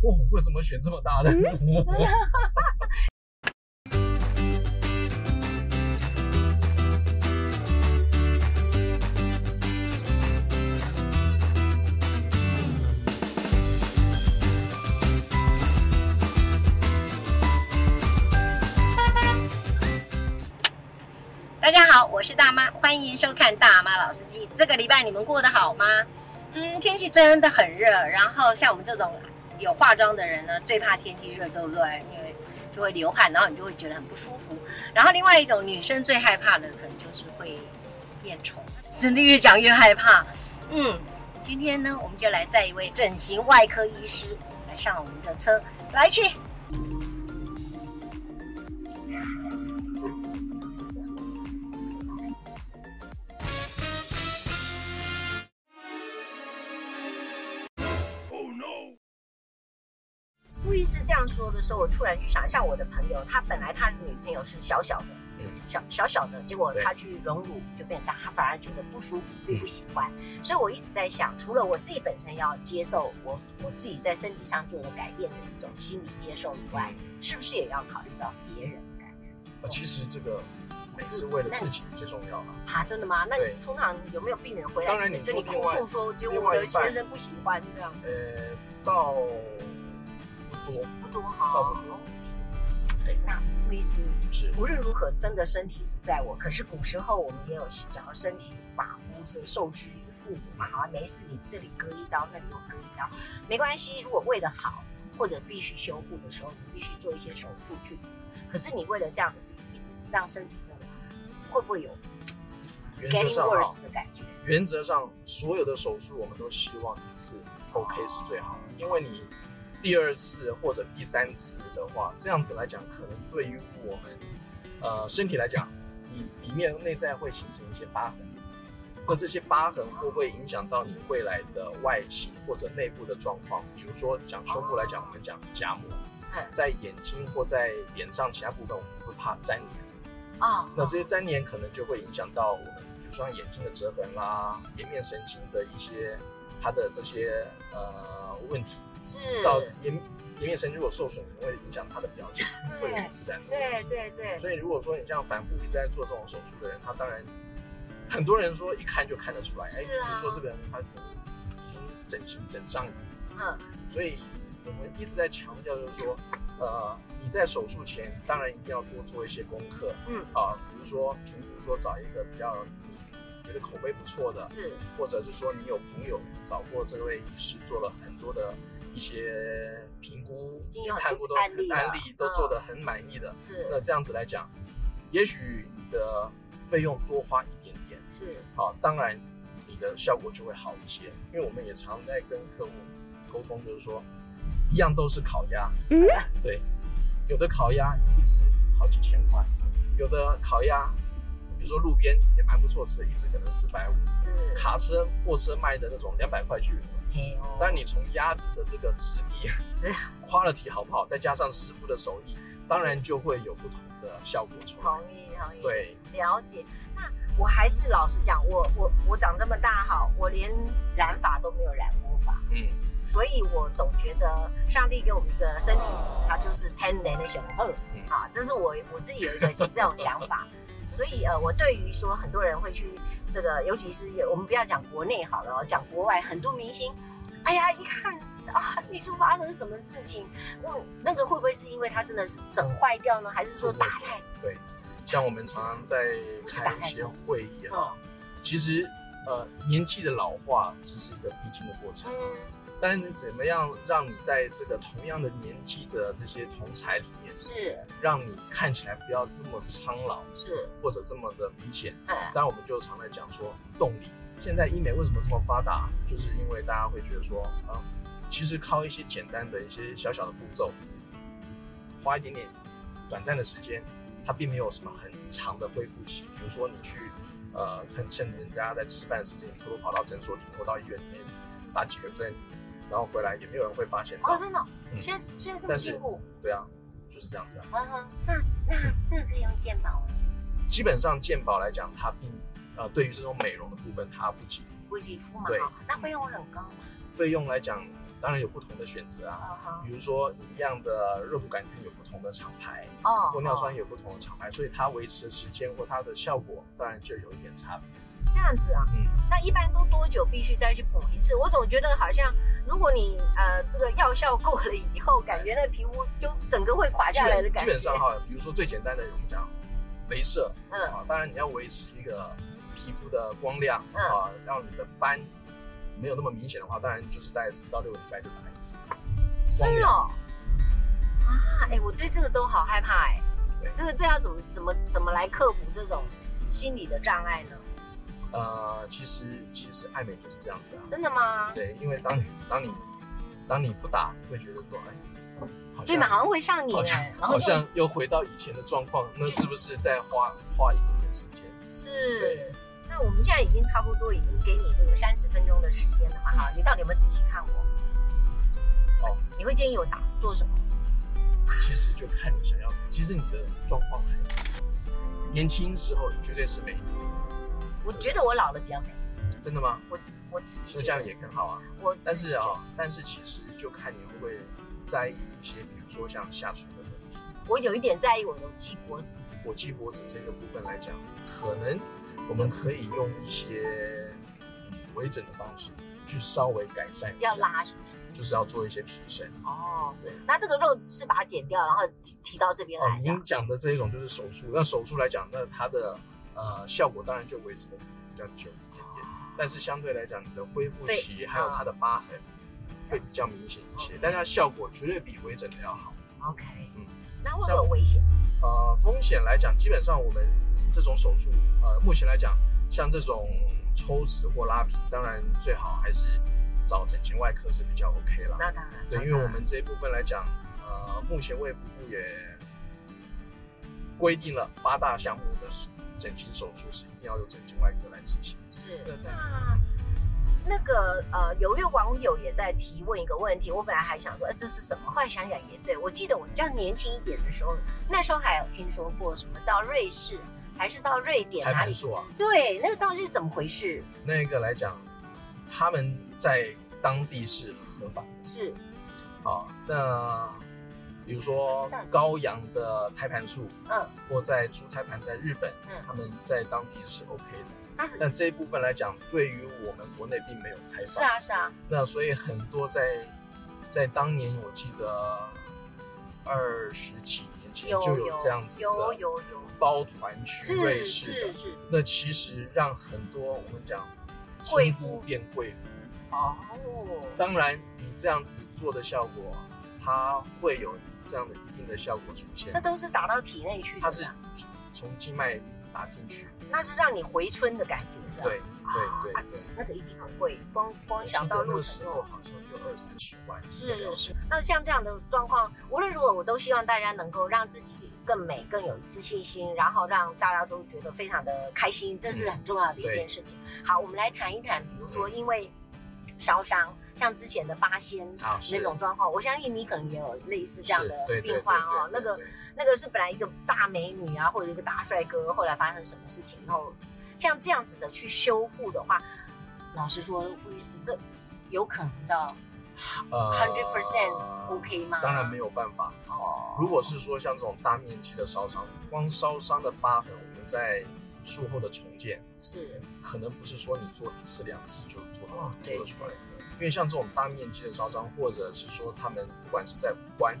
哦，为什么选这么大的？嗯、真的。大家好，我是大妈，欢迎收看《大妈老司机》。这个礼拜你们过得好吗？嗯，天气真的很热，然后像我们这种有化妆的人呢，最怕天气热，对不对？因为就会流汗，然后你就会觉得很不舒服。然后另外一种女生最害怕的，可能就是会变丑。真的越讲越害怕。嗯，今天呢，我们就来载一位整形外科医师来上我们的车，来去。傅医师这样说的时候，我突然就想，像我的朋友，他本来他的女朋友是小小的，嗯，小小小的，结果他去隆乳就变大，他反而觉得不舒服，并不喜欢。嗯、所以我一直在想，除了我自己本身要接受我我自己在身体上做的改变的一种心理接受以外，是不是也要考虑到别人的感觉？啊，其实这个每次为了自己最重要了。啊，真的吗？那你通常有没有病人回来跟你哭诉说，结果我的先生不喜欢这样？呃，到。多不多哈？哎，那傅医师是无论如何，真的身体是在我。可是古时候我们也有讲到，身体发肤是受之于父母嘛。好，没事，你这里割一刀，那里又割一刀，没关系。如果为了好，或者必须修复的时候，你必须做一些手术去。可是你为了这样的事情，一直让身体会不会有 getting worse 的感觉？原则上，所有的手术我们都希望一次 OK 是最好的，因为你。第二次或者第三次的话，这样子来讲，可能对于我们，呃，身体来讲，你里面内在会形成一些疤痕，那这些疤痕会不会影响到你未来的外形或者内部的状况？比如说讲胸部来讲，我们讲夹膜，在眼睛或在脸上其他部分，我们会怕粘连啊。那这些粘连可能就会影响到我们，比如说眼睛的折痕啦、颜面神经的一些它的这些呃问题。是，照颜颜面神经如果受损，可能会影响他的表情，会很自然。对对对。所以如果说你这样反复一直在做这种手术的人，他当然很多人说一看就看得出来，哎、啊，比如说这个人他已经整形整上瘾。嗯。所以我们一直在强调，就是说，呃，你在手术前当然一定要多做一些功课。嗯。啊，比如说，比如说找一个比较你觉得口碑不错的，是，或者是说你有朋友找过这位医师做了很多的。一些评估，已经有看过都案例，案例都做得很满意的。是，那这样子来讲，也许你的费用多花一点点，是，好，当然你的效果就会好一些。因为我们也常在跟客户沟通，就是说，一样都是烤鸭，嗯，对，有的烤鸭一只好几千块，有的烤鸭，比如说路边也蛮不错吃的，一只可能四百五，是，卡车、货车卖的那种两百块就有。但你从鸭子的这个质地是 quality 好不好，再加上师傅的手艺，当然就会有不同的效果出来。同意，同意。对，了解。那我还是老实讲，我我我长这么大哈，我连染发都没有染过发。嗯。所以我总觉得上帝给我们一个身体，它就是天然的雄厚。啊，这是我我自己有一个这种想法。所以呃，我对于说很多人会去这个，尤其是我们不要讲国内好了，讲国外，很多明星，哎呀，一看啊，你是发生什么事情？嗯，那个会不会是因为它真的是整坏掉呢？还是说打太？对，像我们常常在开一些会议哈，其实呃，年纪的老化只是一个必经的过程。嗯但是怎么样让你在这个同样的年纪的这些同才里面，是让你看起来不要这么苍老，是或者这么的明显？嗯，但我们就常来讲说动力。现在医美为什么这么发达？就是因为大家会觉得说啊，其实靠一些简单的一些小小的步骤，花一点点短暂的时间，它并没有什么很长的恢复期。比如说你去呃，趁趁人家在吃饭时间，偷偷跑到诊所里或到医院里面打几个针。然后回来也没有人会发现哦，真的，嗯、现在现在这么进步，对啊，就是这样子啊。嗯哼，那那这个可以用健保吗？基本上健保来讲，它并呃对于这种美容的部分，它不给付，不给付嘛。对，那费用会很高吗？费用来讲，当然有不同的选择啊。Uh huh. 比如说一样的热毒杆菌有不同的厂牌，哦，玻尿酸有不同的厂牌，所以它维持的时间或它的效果当然就有一点差别。这样子啊，嗯，那一般都多久必须再去补一次？我总觉得好像，如果你呃这个药效过了以后，感觉那皮肤就整个会垮下来的感觉。基本上哈，比如说最简单的我们讲，镭射，嗯啊，当然你要维持一个皮肤的光亮，嗯啊，让你的斑没有那么明显的话，当然就是在四到六个礼拜就打一次。是哦，啊，哎，我对这个都好害怕哎，对，这个这要怎么怎么怎么来克服这种心理的障碍呢？呃，其实其实爱美就是这样子啊。真的吗？对，因为当你当你当你不打，会觉得说，哎，好像对嘛，好像会上瘾，好像好像又回到以前的状况，那是不是再花花一点点时间？是。对那我们现在已经差不多已经给你这个三十分钟的时间了嘛？哈、嗯，你到底有没有仔细看我？哦，你会建议我打做什么？其实就看你想要，其实你的状况还年轻时候绝对是美。我觉得我老的比较美，真的吗？我我自己说这样也很好啊。我但是啊，但是其实就看你会不会在意一些，比如说像下垂的问题。我有一点在意我的鸡脖子。我鸡脖子这个部分来讲，可能我们可以用一些微整的方式去稍微改善一下。要拉是不是？就是要做一些提升。哦，对。那这个肉是把它剪掉，然后提提到这边来。您讲的这一种就是手术。那手术来讲，那它的。呃，效果当然就维持的比较久一点点，但是相对来讲，你的恢复期还有它的疤痕会比较明显一些，但是它效果绝对比微整的要好。OK，嗯，那会不会有危险？呃，风险来讲，基本上我们这种手术，呃，目前来讲，像这种抽脂或拉皮，当然最好还是找整形外科是比较 OK 了。那当然，对，因为我们这一部分来讲，呃，目前卫福部也规定了八大项目的。整形手术是一定要由整形外科来执行。是，那那个呃，有位网友也在提问一个问题，我本来还想说，呃，这是什么？后来想想也对，我记得我比较年轻一点的时候，那时候还有听说过什么到瑞士还是到瑞典哪里说啊？对，那个到底是怎么回事？那个来讲，他们在当地是合法的。是，好，那。比如说高阳的胎盘素，嗯，或在猪胎盘在日本，嗯，他们在当地是 OK 的。但是，但这一部分来讲，对于我们国内并没有开放。是啊，是啊。那所以很多在在当年，我记得二十几年前就有这样子的，有有有包团去瑞士的。那其实让很多我们讲贵妇变贵妇哦。当然，你这样子做的效果，它会有。这样的一定的效果出现，那都是打到体内去的。它是从静脉打进去，那是让你回春的感觉，是吧？对对对，那个一定很贵，光光想到路程后好像就二三十万。是是。那像这样的状况，无论如何，我都希望大家能够让自己更美、更有自信心，然后让大家都觉得非常的开心，这是很重要的一件事情。好，我们来谈一谈，比如说因为烧伤。像之前的八仙那种状况，我相信你可能也有类似这样的病患哦。那个那个是本来一个大美女啊，或者一个大帅哥，后来发生什么事情，然后像这样子的去修复的话，老实说，傅医师，这有可能到呃 hundred percent OK 吗？当然没有办法哦。如果是说像这种大面积的烧伤，光烧伤的疤痕，我们在术后的重建是可能不是说你做一次两次就做到做得出来。因为像这种大面积的烧伤，或者是说他们不管是在五官，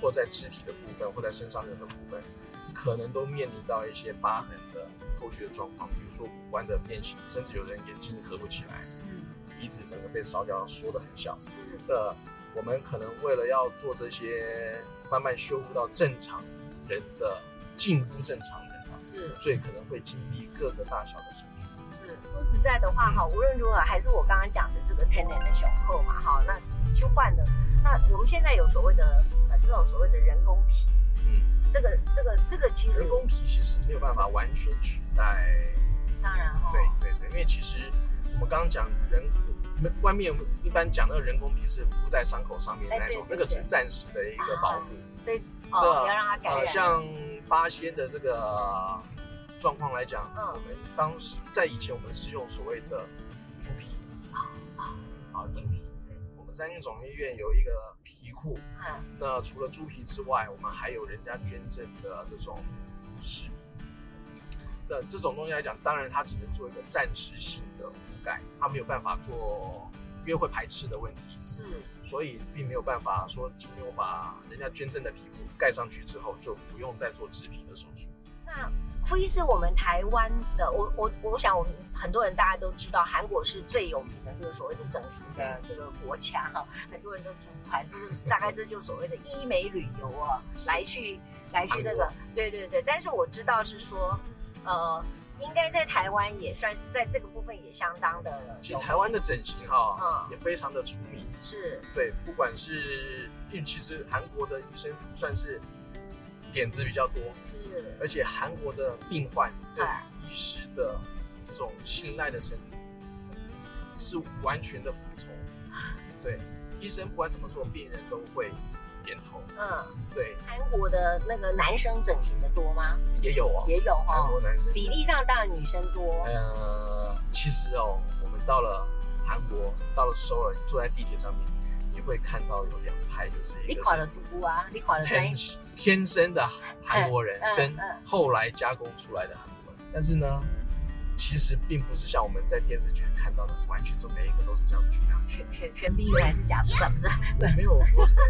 或在肢体的部分，或在身上任何部分，可能都面临到一些疤痕的后续的状况，比如说五官的变形，甚至有人眼睛合不起来，鼻子整个被烧掉，缩得很小。那，我们可能为了要做这些，慢慢修复到正常人的近乎正常人啊，是，所以可能会经历各个大小的手术。是说实在的话，哈，无论如何，还是我刚刚讲的这个天然的雄厚嘛，哈，那修换的。那我们现在有所谓的呃这种所谓的人工皮，嗯，这个这个这个其实人工皮其实没有办法完全取代。当然哈，对对对，因为其实我们刚刚讲人外面一般讲那个人工皮是敷在伤口上面那种，那个是暂时的一个保护，对，哦，不要让它感染。像八仙的这个。状况来讲，嗯、我们当时在以前，我们是用所谓的猪皮。啊啊啊猪皮，我们三军总医院有一个皮库，嗯，那除了猪皮之外，我们还有人家捐赠的这种尸皮。的这种东西来讲，当然它只能做一个暂时性的覆盖，它没有办法做，因为会排斥的问题。是，所以并没有办法说今天我把人家捐赠的皮肤盖上去之后，就不用再做植皮的手术。那傅医师，我们台湾的，我我我想我们很多人大家都知道，韩国是最有名的这个所谓的整形的这个国家哈，很多人都组团，这就是大概这就是所谓的医美旅游啊，来去来去那个，对对对。但是我知道是说。呃，应该在台湾也算是在这个部分也相当的。其实台湾的整形哈，嗯，也非常的出名。是，对，不管是因为其实韩国的医生算是点子比较多，是，而且韩国的病患对医师的这种信赖的程度是完全的服从。对，医生不管怎么做，病人都会。点头，嗯，对。韩国的那个男生整形的多吗？也有啊，也有哈。韩国男生比例上当然女生多。呃，其实哦，我们到了韩国，到了首尔，坐在地铁上面，你会看到有两派，就是。你垮的猪啊，你垮的天天生的韩国人，跟后来加工出来的韩国人，但是呢。其实并不是像我们在电视剧看到的，完全就每一个都是这样子的。全全全兵原来是假的，不是？没有说谁。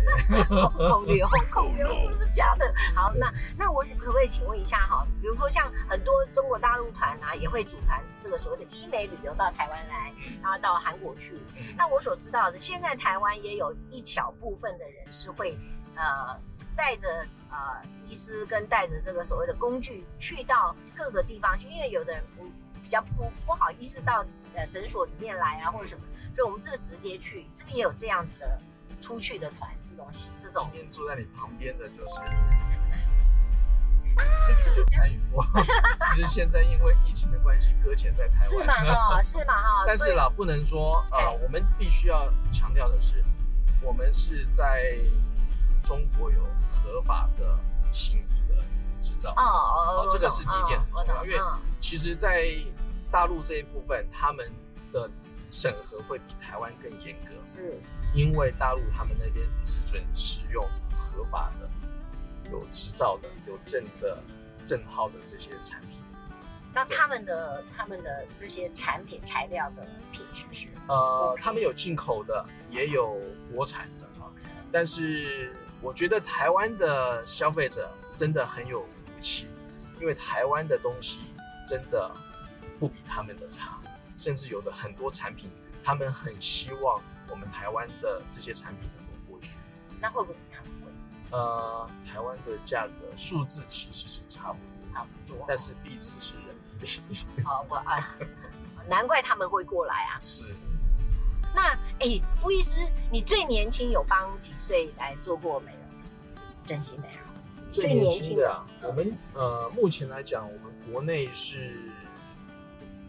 孔刘，孔刘是不是假的？好，那那我可不可以请问一下哈？比如说像很多中国大陆团啊，也会组团这个所谓的医美旅游到台湾来，然后到韩国去。那我所知道的，现在台湾也有一小部分的人是会呃带着呃医师跟带着这个所谓的工具去到各个地方去，因为有的人不。比较不不好意思到呃诊所里面来啊，或者什么，所以我们是不是直接去？是不是也有这样子的出去的团？这种这种。今天坐在你旁边的就是，其实是参与过，只是现在因为疫情的关系搁浅在台湾。是吗？哈，是吗？哈。但是啦，不能说呃，我们必须要强调的是，我们是在中国有合法的行医的执照。哦哦哦，这个是第一点很重要，因为其实，在大陆这一部分，他们的审核会比台湾更严格，是，因为大陆他们那边只准使用合法的、有执照的、有证的证号的这些产品。那他们的他们的这些产品材料的品质是？呃，他们有进口的，也有国产的。OK，但是我觉得台湾的消费者真的很有福气，因为台湾的东西真的。不比他们的差，甚至有的很多产品，他们很希望我们台湾的这些产品能够过去。那会不会比他们贵？呃，台湾的价格数字其实是差不多，差不多，但是币值是人民币。好，我啊，难怪他们会过来啊。是。那哎，傅医师，你最年轻有帮几岁来做过美容？整形美容？最年轻的啊，我们呃，目前来讲，我们国内是。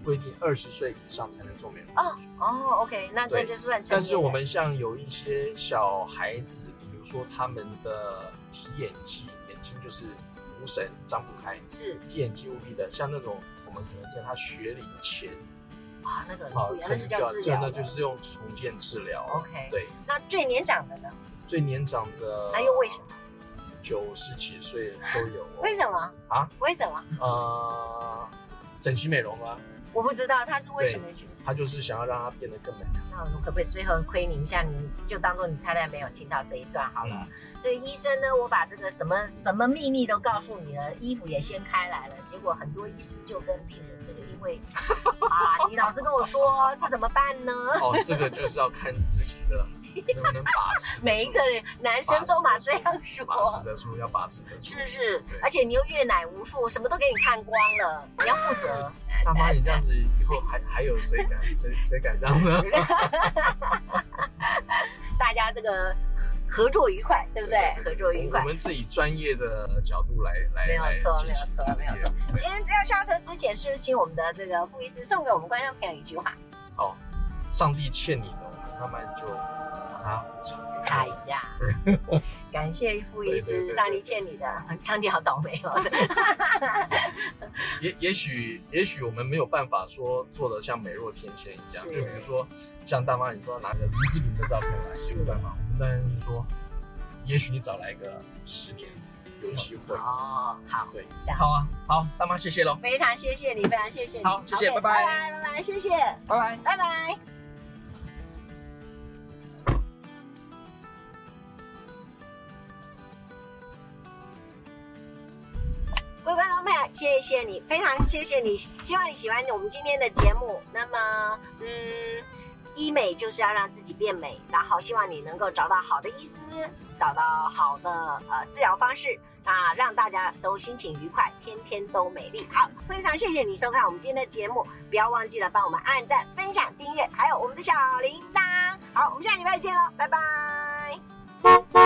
规定二十岁以上才能做美容哦哦，OK，那那就算。但是我们像有一些小孩子，比如说他们的提眼肌，眼睛就是无神张不开，是提眼肌无力的，像那种我们可能在他学龄前啊，那个好，那是叫治疗，那就是用重建治疗。OK，对。那最年长的呢？最年长的那又为什么？九十几岁都有。为什么啊？为什么？呃，整形美容啊。我不知道他是为什么去，他就是想要让他变得更美。那我们可不可以最后亏你一下？你就当做你太太没有听到这一段好了。嗯、这个医生呢，我把这个什么什么秘密都告诉你了，衣服也掀开来了，结果很多医师就跟病人这个因为 啊，你老是跟我说，这怎么办呢？哦，这个就是要看自己的。能把持？每一个男生都嘛这样说。把持得住，要把持得住。是不是？而且你又阅奶无数，什么都给你看光了，你要负责。大妈，你这样子以后还还有谁敢谁谁敢这样呢？大家这个合作愉快，对不对？合作愉快。我们是以专业的角度来来。没有错，没有错，没有错。今天这要下车之前，是不是请我们的这个傅医师送给我们观众朋友一句话？哦，上帝欠你的，慢慢就。把它补偿给他，哎呀。感谢傅医师，上帝欠你的，上帝好倒霉哦。也也许也许我们没有办法说做的像美若天仙一样，就比如说像大妈你说拿个林志玲的照片来，没有办法。我们当然是说，也许你找来个十年。有机会哦，好，对，好啊，好，大妈谢谢喽，非常谢谢你，非常谢谢你，好，谢谢，拜拜，拜拜，拜拜，谢谢，拜拜，拜拜。谢谢你，非常谢谢你，希望你喜欢我们今天的节目。那么，嗯，医美就是要让自己变美，然后希望你能够找到好的医师。找到好的呃治疗方式，那让大家都心情愉快，天天都美丽。好，非常谢谢你收看我们今天的节目，不要忘记了帮我们按赞、分享、订阅，还有我们的小铃铛。好，我们下礼拜见喽，拜拜。